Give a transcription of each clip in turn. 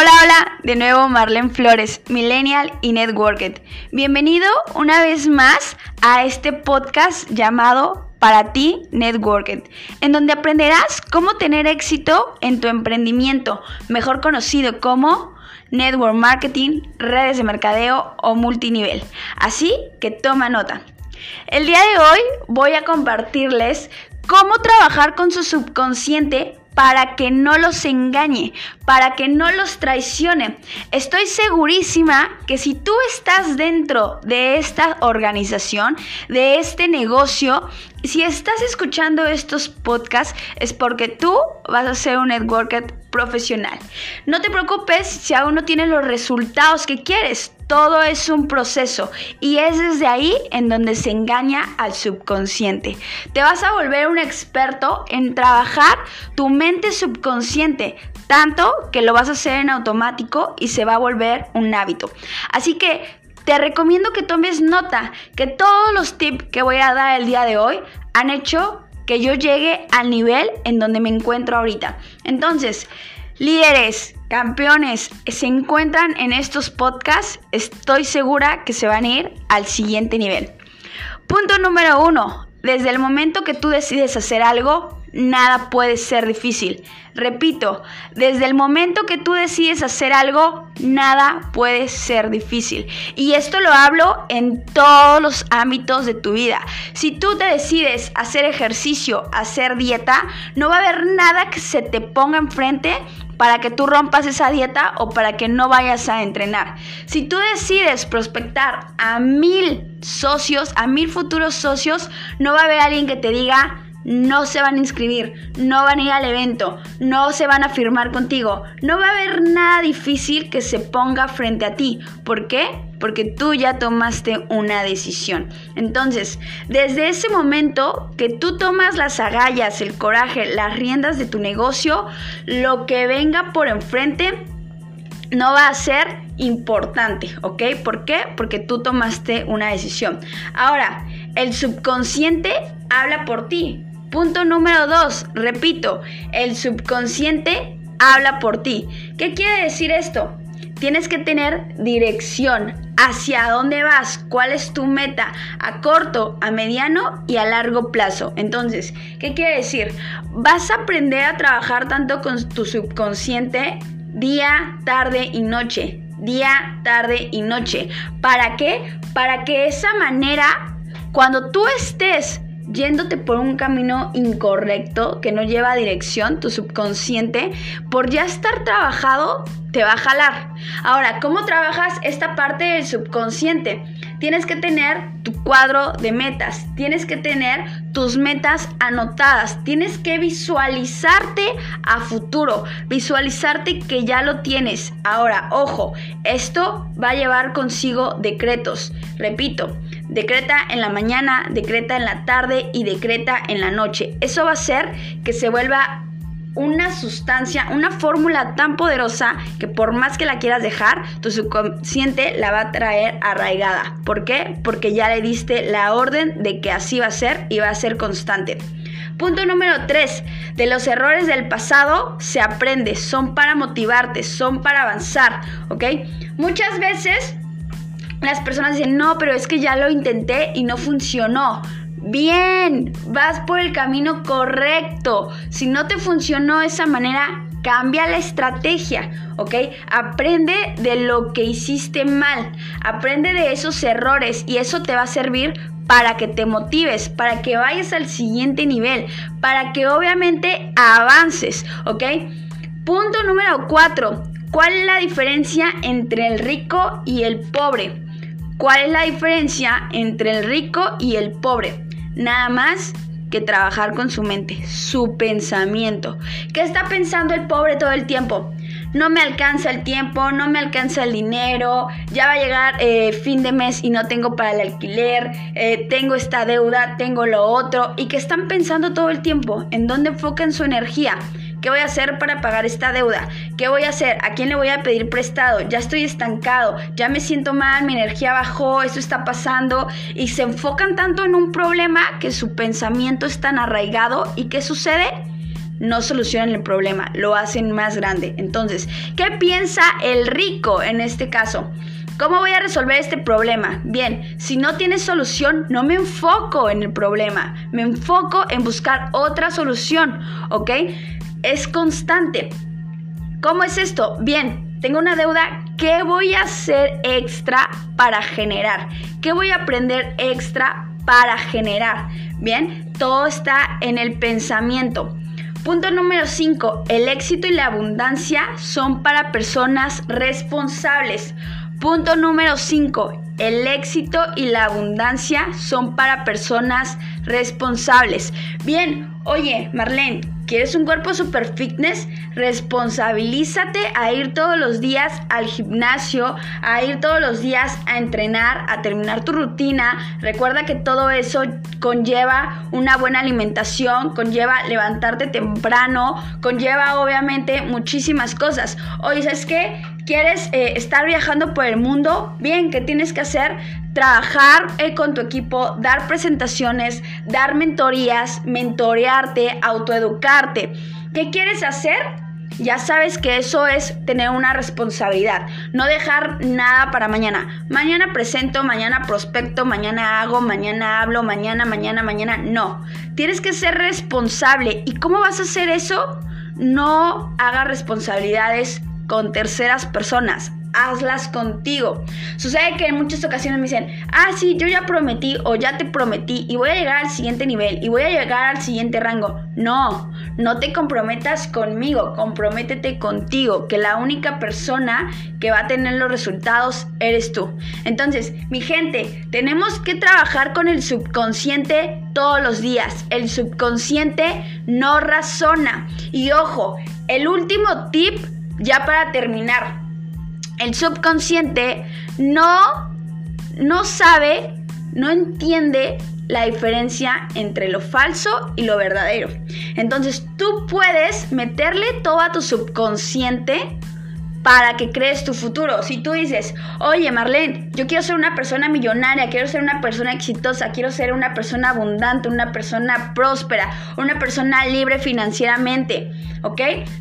Hola, hola, de nuevo Marlene Flores, Millennial y Networked. Bienvenido una vez más a este podcast llamado Para ti Networked, en donde aprenderás cómo tener éxito en tu emprendimiento, mejor conocido como network marketing, redes de mercadeo o multinivel. Así que toma nota. El día de hoy voy a compartirles cómo trabajar con su subconsciente para que no los engañe, para que no los traicione. Estoy segurísima que si tú estás dentro de esta organización, de este negocio, si estás escuchando estos podcasts es porque tú vas a ser un networker profesional. No te preocupes si aún no tienes los resultados que quieres. Todo es un proceso y es desde ahí en donde se engaña al subconsciente. Te vas a volver un experto en trabajar tu mente subconsciente, tanto que lo vas a hacer en automático y se va a volver un hábito. Así que te recomiendo que tomes nota que todos los tips que voy a dar el día de hoy han hecho que yo llegue al nivel en donde me encuentro ahorita. Entonces, líderes, campeones, se encuentran en estos podcasts, estoy segura que se van a ir al siguiente nivel. Punto número uno, desde el momento que tú decides hacer algo, nada puede ser difícil. Repito, desde el momento que tú decides hacer algo, nada puede ser difícil. Y esto lo hablo en todos los ámbitos de tu vida. Si tú te decides hacer ejercicio, hacer dieta, no va a haber nada que se te ponga enfrente para que tú rompas esa dieta o para que no vayas a entrenar. Si tú decides prospectar a mil socios, a mil futuros socios, no va a haber alguien que te diga, no se van a inscribir, no van a ir al evento, no se van a firmar contigo. No va a haber nada difícil que se ponga frente a ti. ¿Por qué? Porque tú ya tomaste una decisión. Entonces, desde ese momento que tú tomas las agallas, el coraje, las riendas de tu negocio, lo que venga por enfrente no va a ser importante, ¿ok? ¿Por qué? Porque tú tomaste una decisión. Ahora, el subconsciente habla por ti. Punto número dos, repito, el subconsciente habla por ti. ¿Qué quiere decir esto? Tienes que tener dirección hacia dónde vas, cuál es tu meta a corto, a mediano y a largo plazo. Entonces, ¿qué quiere decir? Vas a aprender a trabajar tanto con tu subconsciente día, tarde y noche. Día, tarde y noche. ¿Para qué? Para que esa manera, cuando tú estés yéndote por un camino incorrecto que no lleva dirección, tu subconsciente, por ya estar trabajado, te va a jalar. Ahora, ¿cómo trabajas esta parte del subconsciente? Tienes que tener tu cuadro de metas, tienes que tener tus metas anotadas, tienes que visualizarte a futuro, visualizarte que ya lo tienes. Ahora, ojo, esto va a llevar consigo decretos. Repito, decreta en la mañana, decreta en la tarde y decreta en la noche. Eso va a hacer que se vuelva una sustancia, una fórmula tan poderosa que por más que la quieras dejar, tu subconsciente la va a traer arraigada. ¿Por qué? Porque ya le diste la orden de que así va a ser y va a ser constante. Punto número 3. De los errores del pasado se aprende, son para motivarte, son para avanzar, ¿ok? Muchas veces las personas dicen, no, pero es que ya lo intenté y no funcionó. Bien, vas por el camino correcto. Si no te funcionó de esa manera, cambia la estrategia, ¿ok? Aprende de lo que hiciste mal, aprende de esos errores y eso te va a servir para que te motives, para que vayas al siguiente nivel, para que obviamente avances, ¿ok? Punto número 4. ¿Cuál es la diferencia entre el rico y el pobre? ¿Cuál es la diferencia entre el rico y el pobre? nada más que trabajar con su mente, su pensamiento. ¿Qué está pensando el pobre todo el tiempo? No me alcanza el tiempo, no me alcanza el dinero, ya va a llegar eh, fin de mes y no tengo para el alquiler, eh, tengo esta deuda, tengo lo otro, y que están pensando todo el tiempo en dónde enfocan su energía. ¿Qué voy a hacer para pagar esta deuda? ¿Qué voy a hacer? ¿A quién le voy a pedir prestado? Ya estoy estancado, ya me siento mal, mi energía bajó, esto está pasando y se enfocan tanto en un problema que su pensamiento es tan arraigado y ¿qué sucede? no solucionan el problema, lo hacen más grande. Entonces, ¿qué piensa el rico en este caso? ¿Cómo voy a resolver este problema? Bien, si no tienes solución, no me enfoco en el problema, me enfoco en buscar otra solución, ¿ok? Es constante. ¿Cómo es esto? Bien, tengo una deuda, ¿qué voy a hacer extra para generar? ¿Qué voy a aprender extra para generar? Bien, todo está en el pensamiento. Punto número 5. El éxito y la abundancia son para personas responsables. Punto número 5. El éxito y la abundancia son para personas responsables. Bien, oye, Marlene, ¿quieres un cuerpo super fitness? Responsabilízate a ir todos los días al gimnasio, a ir todos los días a entrenar, a terminar tu rutina. Recuerda que todo eso conlleva una buena alimentación, conlleva levantarte temprano, conlleva obviamente muchísimas cosas. Oye, ¿sabes qué? ¿Quieres eh, estar viajando por el mundo? Bien, ¿qué tienes que hacer? Trabajar eh, con tu equipo, dar presentaciones, dar mentorías, mentorearte, autoeducarte. ¿Qué quieres hacer? Ya sabes que eso es tener una responsabilidad, no dejar nada para mañana. Mañana presento, mañana prospecto, mañana hago, mañana hablo, mañana, mañana, mañana. No, tienes que ser responsable. ¿Y cómo vas a hacer eso? No hagas responsabilidades con terceras personas. Hazlas contigo. Sucede que en muchas ocasiones me dicen, ah, sí, yo ya prometí o ya te prometí y voy a llegar al siguiente nivel y voy a llegar al siguiente rango. No, no te comprometas conmigo, comprométete contigo, que la única persona que va a tener los resultados eres tú. Entonces, mi gente, tenemos que trabajar con el subconsciente todos los días. El subconsciente no razona. Y ojo, el último tip ya para terminar, el subconsciente no, no sabe, no entiende la diferencia entre lo falso y lo verdadero. Entonces tú puedes meterle todo a tu subconsciente para que crees tu futuro. Si tú dices, oye Marlene, yo quiero ser una persona millonaria, quiero ser una persona exitosa, quiero ser una persona abundante, una persona próspera, una persona libre financieramente, ¿ok?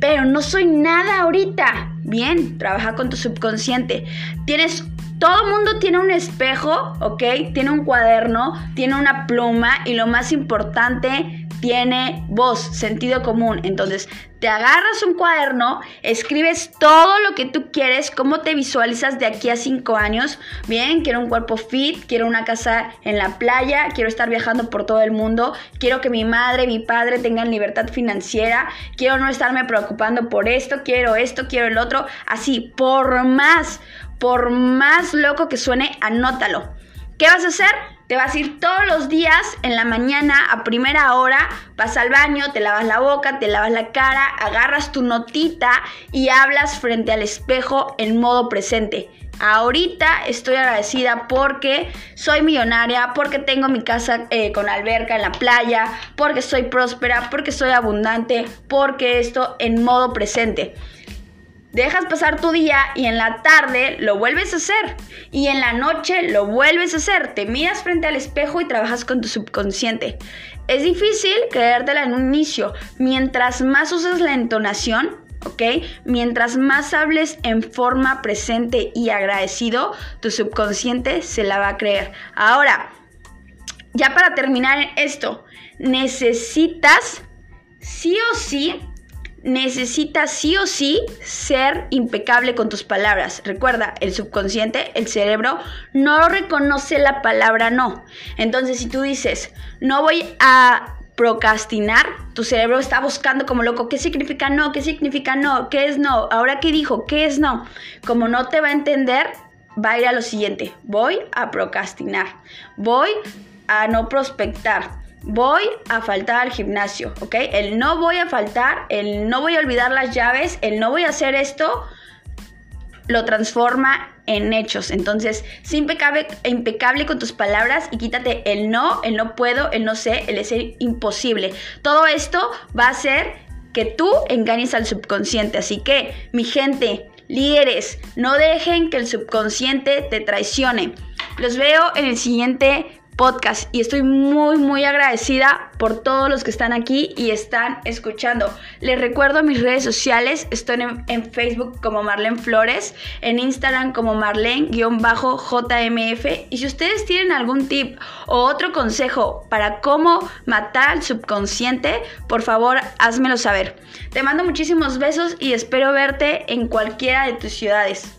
Pero no soy nada ahorita. Bien, trabaja con tu subconsciente. Tienes todo mundo tiene un espejo, ¿ok? Tiene un cuaderno, tiene una pluma y lo más importante, tiene voz, sentido común. Entonces, te agarras un cuaderno, escribes todo lo que tú quieres, cómo te visualizas de aquí a cinco años. Bien, quiero un cuerpo fit, quiero una casa en la playa, quiero estar viajando por todo el mundo, quiero que mi madre, mi padre tengan libertad financiera, quiero no estarme preocupando por esto, quiero esto, quiero el otro. Así, por más, por más loco que suene, anótalo. ¿Qué vas a hacer? Te vas a ir todos los días en la mañana a primera hora, vas al baño, te lavas la boca, te lavas la cara, agarras tu notita y hablas frente al espejo en modo presente. Ahorita estoy agradecida porque soy millonaria, porque tengo mi casa eh, con alberca en la playa, porque soy próspera, porque soy abundante, porque esto en modo presente. Dejas pasar tu día y en la tarde lo vuelves a hacer. Y en la noche lo vuelves a hacer. Te miras frente al espejo y trabajas con tu subconsciente. Es difícil creértela en un inicio. Mientras más usas la entonación, ¿ok? Mientras más hables en forma presente y agradecido, tu subconsciente se la va a creer. Ahora, ya para terminar esto, necesitas sí o sí necesitas sí o sí ser impecable con tus palabras. Recuerda, el subconsciente, el cerebro, no reconoce la palabra no. Entonces, si tú dices, no voy a procrastinar, tu cerebro está buscando como loco, ¿qué significa no? ¿Qué significa no? ¿Qué es no? Ahora qué dijo, ¿qué es no? Como no te va a entender, va a ir a lo siguiente, voy a procrastinar, voy a no prospectar voy a faltar al gimnasio, ¿ok? El no voy a faltar, el no voy a olvidar las llaves, el no voy a hacer esto, lo transforma en hechos. Entonces, sé impecable, impecable con tus palabras y quítate el no, el no puedo, el no sé, el es imposible. Todo esto va a hacer que tú engañes al subconsciente. Así que, mi gente, líderes, no dejen que el subconsciente te traicione. Los veo en el siguiente podcast y estoy muy muy agradecida por todos los que están aquí y están escuchando. Les recuerdo mis redes sociales, estoy en, Facebook como Marlene Flores, en Instagram como Marlene-JMF y si ustedes tienen algún tip o otro consejo para cómo matar al subconsciente, por favor házmelo saber. Te mando muchísimos besos y espero verte en cualquiera de tus ciudades.